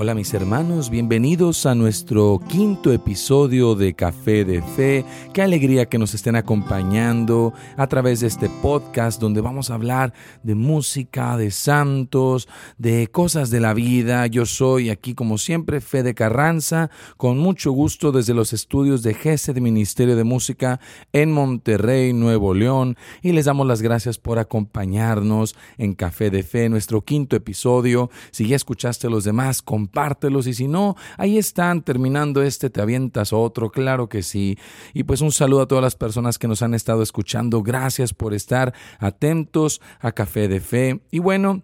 Hola mis hermanos, bienvenidos a nuestro quinto episodio de Café de Fe. Qué alegría que nos estén acompañando a través de este podcast donde vamos a hablar de música, de santos, de cosas de la vida. Yo soy aquí como siempre Fede Carranza, con mucho gusto desde los estudios de GESE de Ministerio de Música en Monterrey, Nuevo León, y les damos las gracias por acompañarnos en Café de Fe, nuestro quinto episodio. Si ya escuchaste los demás, compártelos y si no, ahí están terminando este, te avientas otro, claro que sí. Y pues un saludo a todas las personas que nos han estado escuchando, gracias por estar atentos a Café de Fe. Y bueno,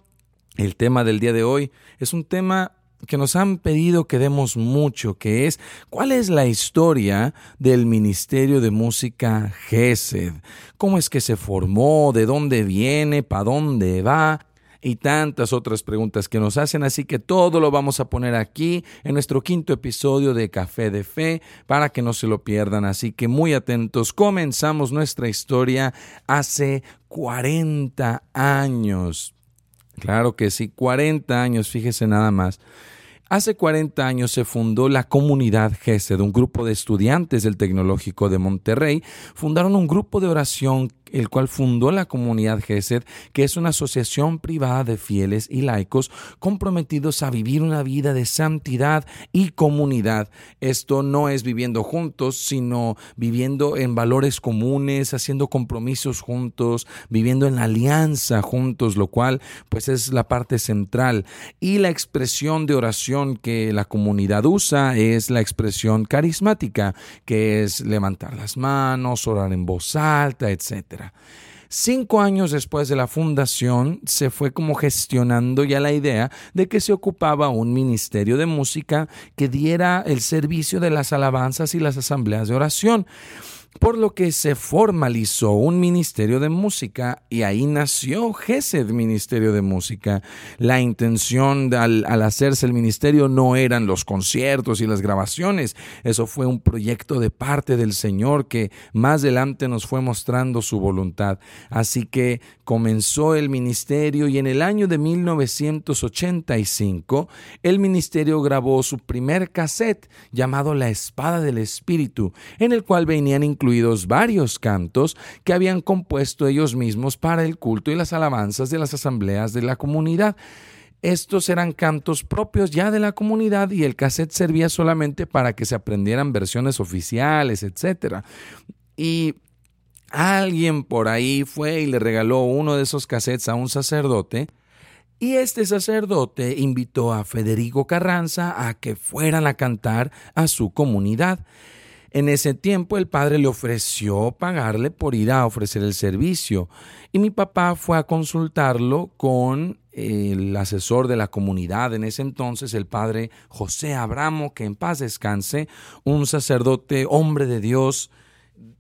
el tema del día de hoy es un tema que nos han pedido que demos mucho, que es cuál es la historia del Ministerio de Música GESED, cómo es que se formó, de dónde viene, para dónde va y tantas otras preguntas que nos hacen. Así que todo lo vamos a poner aquí en nuestro quinto episodio de Café de Fe para que no se lo pierdan. Así que muy atentos. Comenzamos nuestra historia hace 40 años. Claro que sí, 40 años, fíjese nada más. Hace 40 años se fundó la comunidad GESED, un grupo de estudiantes del Tecnológico de Monterrey. Fundaron un grupo de oración el cual fundó la comunidad GESED, que es una asociación privada de fieles y laicos comprometidos a vivir una vida de santidad y comunidad. Esto no es viviendo juntos, sino viviendo en valores comunes, haciendo compromisos juntos, viviendo en alianza juntos, lo cual pues es la parte central. Y la expresión de oración que la comunidad usa es la expresión carismática, que es levantar las manos, orar en voz alta, etcétera. Cinco años después de la fundación se fue como gestionando ya la idea de que se ocupaba un ministerio de música que diera el servicio de las alabanzas y las asambleas de oración por lo que se formalizó un ministerio de música y ahí nació GESED Ministerio de Música. La intención al, al, hacerse el ministerio no eran los conciertos y las grabaciones, eso fue un proyecto de parte del Señor que más adelante nos fue mostrando su voluntad. Así que comenzó el ministerio y en el año de 1985 el ministerio grabó su primer cassette llamado La Espada del Espíritu, en el cual venían incluidos varios cantos que habían compuesto ellos mismos para el culto y las alabanzas de las asambleas de la comunidad. Estos eran cantos propios ya de la comunidad y el cassette servía solamente para que se aprendieran versiones oficiales, etc. Y alguien por ahí fue y le regaló uno de esos cassettes a un sacerdote y este sacerdote invitó a Federico Carranza a que fueran a cantar a su comunidad. En ese tiempo el padre le ofreció pagarle por ir a ofrecer el servicio y mi papá fue a consultarlo con el asesor de la comunidad en ese entonces, el padre José Abramo, que en paz descanse, un sacerdote, hombre de Dios,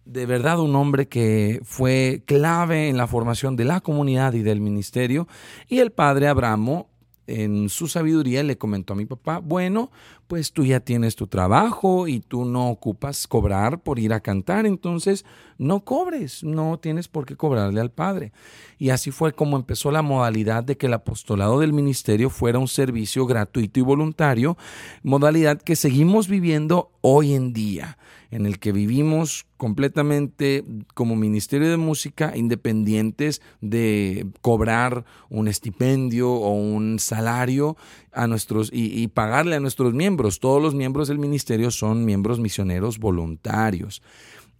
de verdad un hombre que fue clave en la formación de la comunidad y del ministerio. Y el padre Abramo, en su sabiduría, le comentó a mi papá, bueno, pues tú ya tienes tu trabajo y tú no ocupas cobrar por ir a cantar, entonces no cobres, no tienes por qué cobrarle al Padre. Y así fue como empezó la modalidad de que el apostolado del ministerio fuera un servicio gratuito y voluntario, modalidad que seguimos viviendo hoy en día, en el que vivimos completamente como Ministerio de Música independientes de cobrar un estipendio o un salario a nuestros y, y pagarle a nuestros miembros todos los miembros del ministerio son miembros misioneros voluntarios.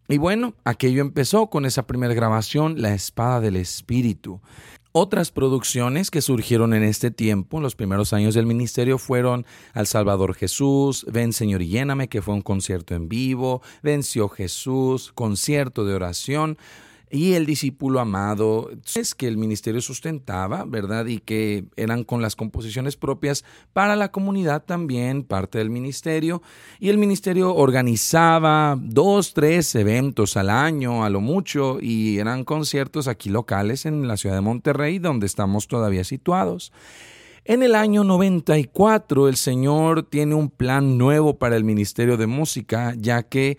Y bueno, aquello empezó con esa primera grabación, La Espada del Espíritu. Otras producciones que surgieron en este tiempo, en los primeros años del ministerio, fueron Al Salvador Jesús, Ven Señor y Lléname, que fue un concierto en vivo, Venció Jesús, concierto de oración, y el discípulo amado, es que el ministerio sustentaba, ¿verdad? Y que eran con las composiciones propias para la comunidad también, parte del ministerio. Y el ministerio organizaba dos, tres eventos al año, a lo mucho, y eran conciertos aquí locales en la ciudad de Monterrey, donde estamos todavía situados. En el año 94 el Señor tiene un plan nuevo para el Ministerio de Música, ya que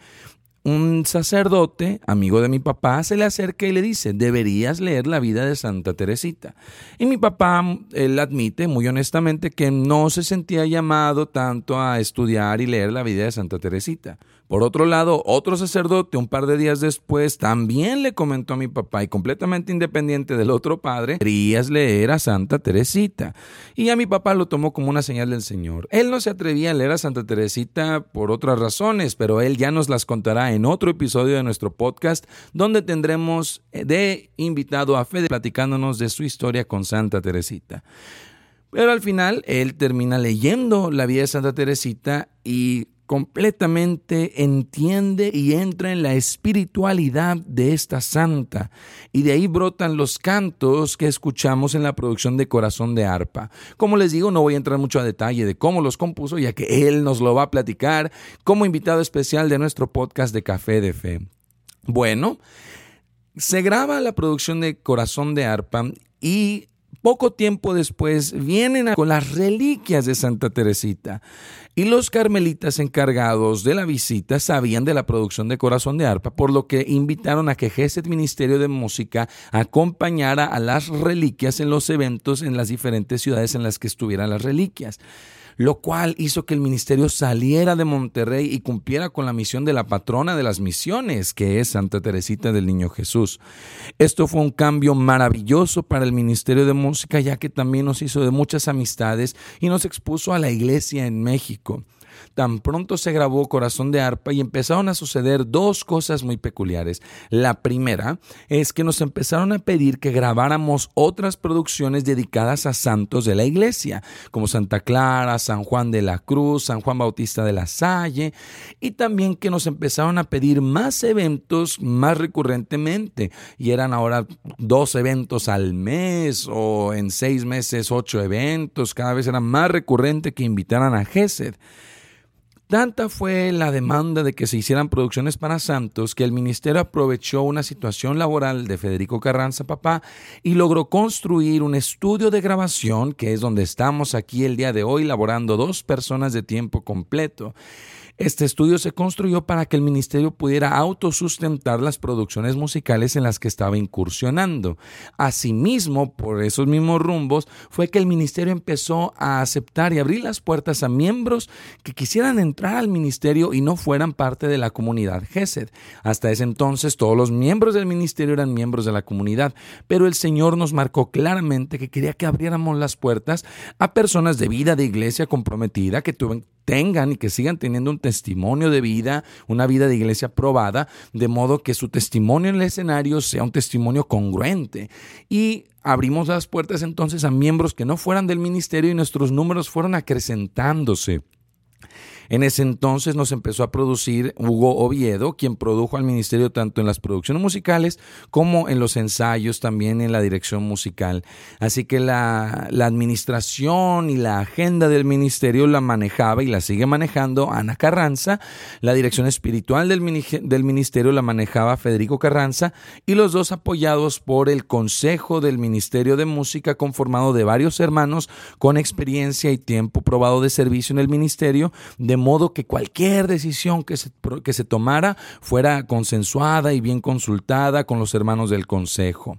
un sacerdote, amigo de mi papá, se le acerca y le dice, deberías leer la vida de Santa Teresita. Y mi papá, él admite muy honestamente que no se sentía llamado tanto a estudiar y leer la vida de Santa Teresita. Por otro lado, otro sacerdote, un par de días después, también le comentó a mi papá, y completamente independiente del otro padre, querías leer a Santa Teresita. Y a mi papá lo tomó como una señal del Señor. Él no se atrevía a leer a Santa Teresita por otras razones, pero él ya nos las contará en otro episodio de nuestro podcast, donde tendremos de invitado a Fede platicándonos de su historia con Santa Teresita. Pero al final él termina leyendo la vida de Santa Teresita y completamente entiende y entra en la espiritualidad de esta santa. Y de ahí brotan los cantos que escuchamos en la producción de Corazón de Arpa. Como les digo, no voy a entrar mucho a detalle de cómo los compuso, ya que él nos lo va a platicar como invitado especial de nuestro podcast de Café de Fe. Bueno, se graba la producción de Corazón de Arpa y poco tiempo después vienen con las reliquias de Santa Teresita. Y los carmelitas encargados de la visita sabían de la producción de Corazón de Arpa, por lo que invitaron a que Gesed Ministerio de Música acompañara a las reliquias en los eventos en las diferentes ciudades en las que estuvieran las reliquias lo cual hizo que el ministerio saliera de Monterrey y cumpliera con la misión de la patrona de las misiones, que es Santa Teresita del Niño Jesús. Esto fue un cambio maravilloso para el Ministerio de Música, ya que también nos hizo de muchas amistades y nos expuso a la iglesia en México. Tan pronto se grabó Corazón de Arpa y empezaron a suceder dos cosas muy peculiares. La primera es que nos empezaron a pedir que grabáramos otras producciones dedicadas a santos de la iglesia, como Santa Clara, San Juan de la Cruz, San Juan Bautista de la Salle, y también que nos empezaron a pedir más eventos más recurrentemente. Y eran ahora dos eventos al mes o en seis meses ocho eventos. Cada vez era más recurrente que invitaran a Gesed. Tanta fue la demanda de que se hicieran producciones para santos que el ministerio aprovechó una situación laboral de Federico Carranza Papá y logró construir un estudio de grabación, que es donde estamos aquí el día de hoy, laborando dos personas de tiempo completo. Este estudio se construyó para que el ministerio pudiera autosustentar las producciones musicales en las que estaba incursionando. Asimismo, por esos mismos rumbos, fue que el ministerio empezó a aceptar y abrir las puertas a miembros que quisieran entrar al ministerio y no fueran parte de la comunidad GESED. Hasta ese entonces todos los miembros del ministerio eran miembros de la comunidad, pero el Señor nos marcó claramente que quería que abriéramos las puertas a personas de vida de iglesia comprometida que tuvieran tengan y que sigan teniendo un testimonio de vida, una vida de iglesia probada, de modo que su testimonio en el escenario sea un testimonio congruente. Y abrimos las puertas entonces a miembros que no fueran del ministerio y nuestros números fueron acrecentándose. En ese entonces nos empezó a producir Hugo Oviedo, quien produjo al ministerio tanto en las producciones musicales como en los ensayos, también en la dirección musical. Así que la, administración y la agenda del ministerio la manejaba y la sigue manejando Ana Carranza, la dirección espiritual del, del ministerio la manejaba Federico Carranza y los dos apoyados por el Consejo del Ministerio de Música conformado de varios hermanos con experiencia y tiempo probado de servicio en el ministerio, de de modo que cualquier decisión que se, que se tomara fuera consensuada y bien consultada con los hermanos del Consejo.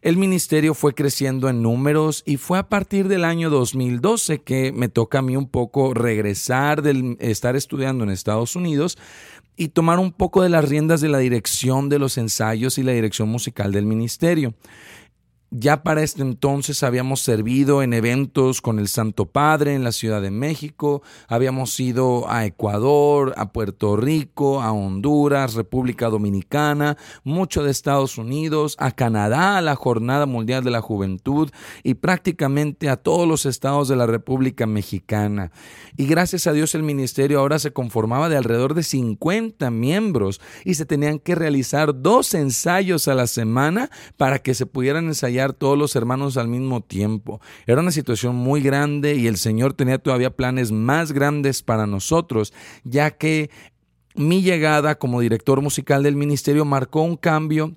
El ministerio fue creciendo en números y fue a partir del año 2012 que me toca a mí un poco regresar del estar estudiando en Estados Unidos y tomar un poco de las riendas de la dirección de los ensayos y la dirección musical del ministerio. Ya para este entonces habíamos servido en eventos con el Santo Padre en la Ciudad de México, habíamos ido a Ecuador, a Puerto Rico, a Honduras, República Dominicana, mucho de Estados Unidos, a Canadá, a la Jornada Mundial de la Juventud y prácticamente a todos los estados de la República Mexicana. Y gracias a Dios el ministerio ahora se conformaba de alrededor de 50 miembros y se tenían que realizar dos ensayos a la semana para que se pudieran ensayar todos los hermanos al mismo tiempo. Era una situación muy grande y el Señor tenía todavía planes más grandes para nosotros, ya que mi llegada como director musical del ministerio marcó un cambio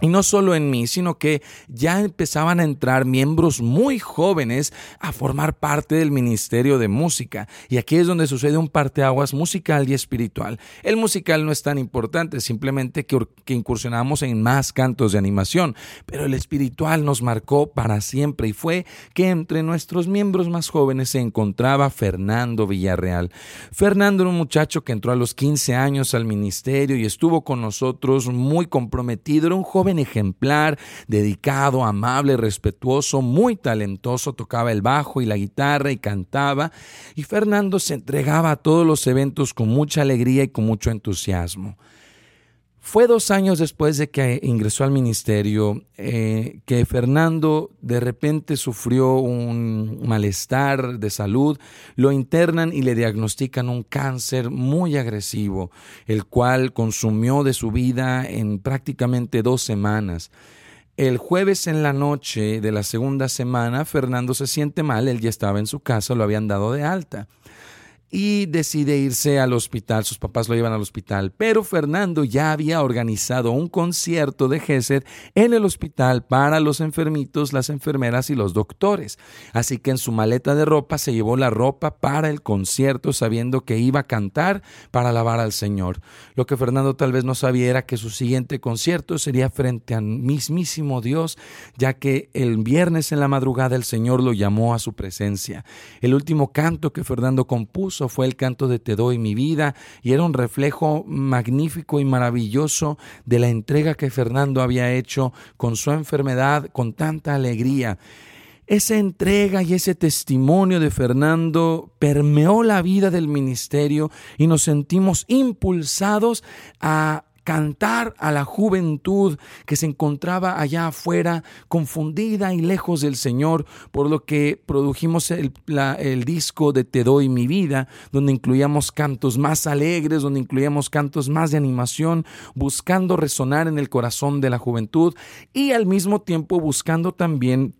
Y no solo en mí, sino que ya empezaban a entrar miembros muy jóvenes a formar parte del ministerio de música. Y aquí es donde sucede un parteaguas musical y espiritual. El musical no es tan importante, simplemente que, que incursionamos en más cantos de animación. Pero el espiritual nos marcó para siempre y fue que entre nuestros miembros más jóvenes se encontraba Fernando Villarreal. Fernando era un muchacho que entró a los 15 años al ministerio y estuvo con nosotros muy comprometido. Era un joven ejemplar, dedicado, amable, respetuoso, muy talentoso, tocaba el bajo y la guitarra y cantaba, y Fernando se entregaba a todos los eventos con mucha alegría y con mucho entusiasmo. Fue dos años después de que ingresó al ministerio eh, que Fernando de repente sufrió un malestar de salud, lo internan y le diagnostican un cáncer muy agresivo, el cual consumió de su vida en prácticamente dos semanas. El jueves en la noche de la segunda semana, Fernando se siente mal, él ya estaba en su casa, lo habían dado de alta y decide irse al hospital. Sus papás lo llevan al hospital, pero Fernando ya había organizado un concierto de Gesed en el hospital para los enfermitos, las enfermeras y los doctores. Así que en su maleta de ropa se llevó la ropa para el concierto, sabiendo que iba a cantar para alabar al Señor. Lo que Fernando tal vez no sabía era que su siguiente concierto sería frente al mismísimo Dios, ya que el viernes en la madrugada el Señor lo llamó a su presencia. El último canto que Fernando compuso fue el canto de Te doy mi vida y era un reflejo magnífico y maravilloso de la entrega que Fernando había hecho con su enfermedad con tanta alegría. Esa entrega y ese testimonio de Fernando permeó la vida del ministerio y nos sentimos impulsados a cantar a la juventud que se encontraba allá afuera, confundida y lejos del Señor, por lo que produjimos el, disco de Te doy mi vida, donde incluíamos cantos más alegres, donde incluíamos cantos más de animación, buscando resonar en el corazón de la juventud y al mismo tiempo buscando también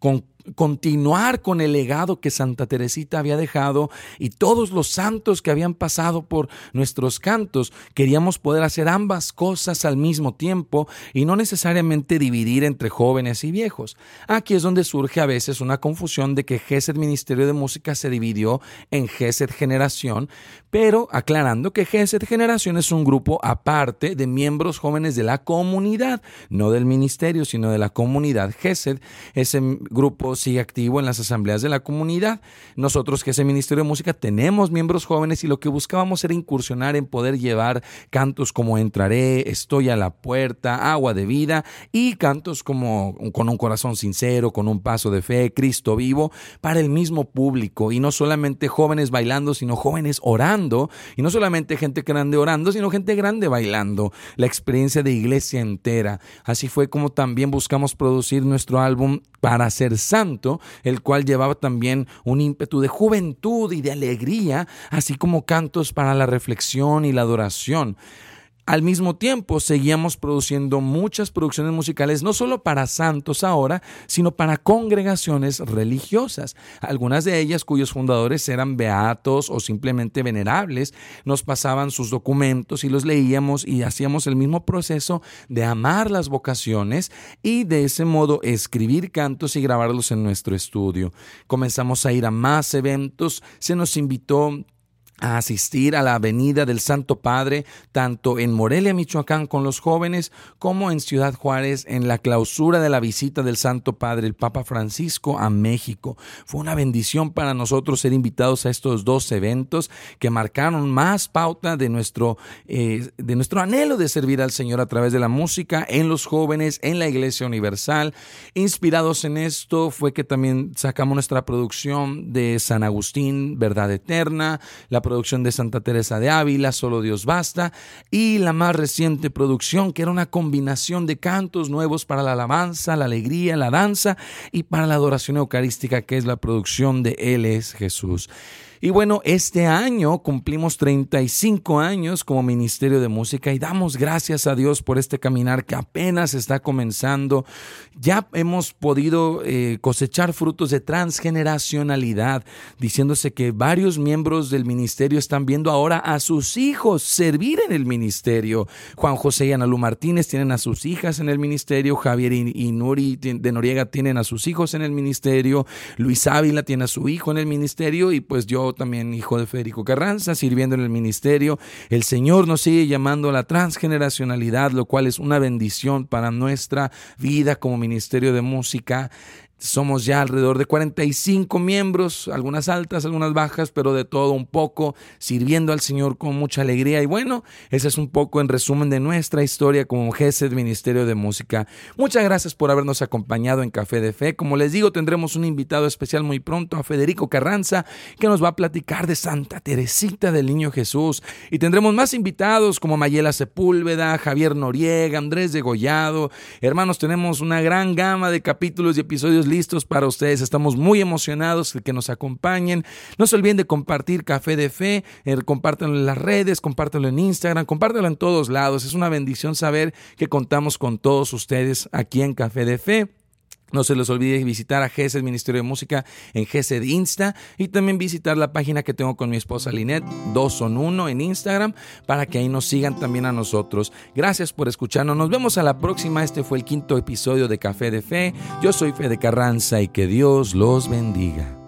con continuar con el legado que Santa Teresita había dejado y todos los santos que habían pasado por nuestros cantos. Queríamos poder hacer ambas cosas al mismo tiempo y no necesariamente dividir entre jóvenes y viejos. Aquí es donde surge a veces una confusión de que GESED Ministerio de Música se dividió en GESED Generación, pero aclarando que GESED Generación es un grupo aparte de miembros jóvenes de la comunidad, no del ministerio, sino de la comunidad. GESED, ese grupo sigue activo en las asambleas de la comunidad. Nosotros que es el Ministerio de Música tenemos miembros jóvenes y lo que buscábamos era incursionar en poder llevar cantos como Entraré, Estoy a la puerta, Agua de vida y cantos como Con un corazón sincero, con un paso de fe, Cristo vivo, para el mismo público y no solamente jóvenes bailando, sino jóvenes orando y no solamente gente grande orando, sino gente grande bailando, la experiencia de iglesia entera. Así fue como también buscamos producir nuestro álbum para ser santo, el cual llevaba también un ímpetu de juventud y de alegría, así como cantos para la reflexión y la adoración. Al mismo tiempo, seguíamos produciendo muchas producciones musicales, no solo para santos ahora, sino para congregaciones religiosas. Algunas de ellas, cuyos fundadores eran beatos o simplemente venerables, nos pasaban sus documentos y los leíamos y hacíamos el mismo proceso de amar las vocaciones y de ese modo escribir cantos y grabarlos en nuestro estudio. Comenzamos a ir a más eventos, se nos invitó a asistir a la Avenida del Santo Padre, tanto en Morelia, Michoacán, con los jóvenes, como en Ciudad Juárez, en la clausura de la visita del Santo Padre, el Papa Francisco, a México. Fue una bendición para nosotros ser invitados a estos dos eventos que marcaron más pauta de nuestro, eh, de nuestro anhelo de servir al Señor a través de la música en los jóvenes, en la Iglesia Universal. Inspirados en esto fue que también sacamos nuestra producción de San Agustín, Verdad Eterna, la producción de Santa Teresa de Ávila, Solo Dios Basta, y la más reciente producción, que era una combinación de cantos nuevos para la alabanza, la alegría, la danza y para la adoración eucarística, que es la producción de Él es Jesús. Y bueno, este año cumplimos 35 años como Ministerio de Música y damos gracias a Dios por este caminar que apenas está comenzando. Ya hemos podido eh, cosechar frutos de transgeneracionalidad, diciéndose que varios miembros del ministerio están viendo ahora a sus hijos servir en el ministerio. Juan José y Analu Martínez tienen a sus hijas en el ministerio, Javier y Nuri de Noriega tienen a sus hijos en el ministerio, Luis Ávila tiene a su hijo en el ministerio y pues yo también hijo de Federico Carranza, sirviendo en el ministerio. El Señor nos sigue llamando a la transgeneracionalidad, lo cual es una bendición para nuestra vida como ministerio de música. Somos ya alrededor de 45 miembros, algunas altas, algunas bajas, pero de todo un poco, sirviendo al Señor con mucha alegría. Y bueno, ese es un poco en resumen de nuestra historia como GESED Ministerio de Música. Muchas gracias por habernos acompañado en Café de Fe. Como les digo, tendremos un invitado especial muy pronto, a Federico Carranza, que nos va a platicar de Santa Teresita del Niño Jesús. Y tendremos más invitados como Mayela Sepúlveda, Javier Noriega, Andrés de Gollado. Hermanos, tenemos una gran gama de capítulos y episodios listos para ustedes. Estamos muy emocionados de que nos acompañen. No se olviden de compartir Café de Fe, eh, compártanlo en las redes, compártanlo en Instagram, compártanlo en todos lados. Es una bendición saber que contamos con todos ustedes aquí en Café de Fe. No se les olvide visitar a GESED Ministerio de Música en GESED Insta y también visitar la página que tengo con mi esposa Linet, dos son uno en Instagram, para que ahí nos sigan también a nosotros. Gracias por escucharnos. Nos vemos a la próxima. Este fue el quinto episodio de Café de Fe. Yo soy Fede Carranza y que Dios los bendiga.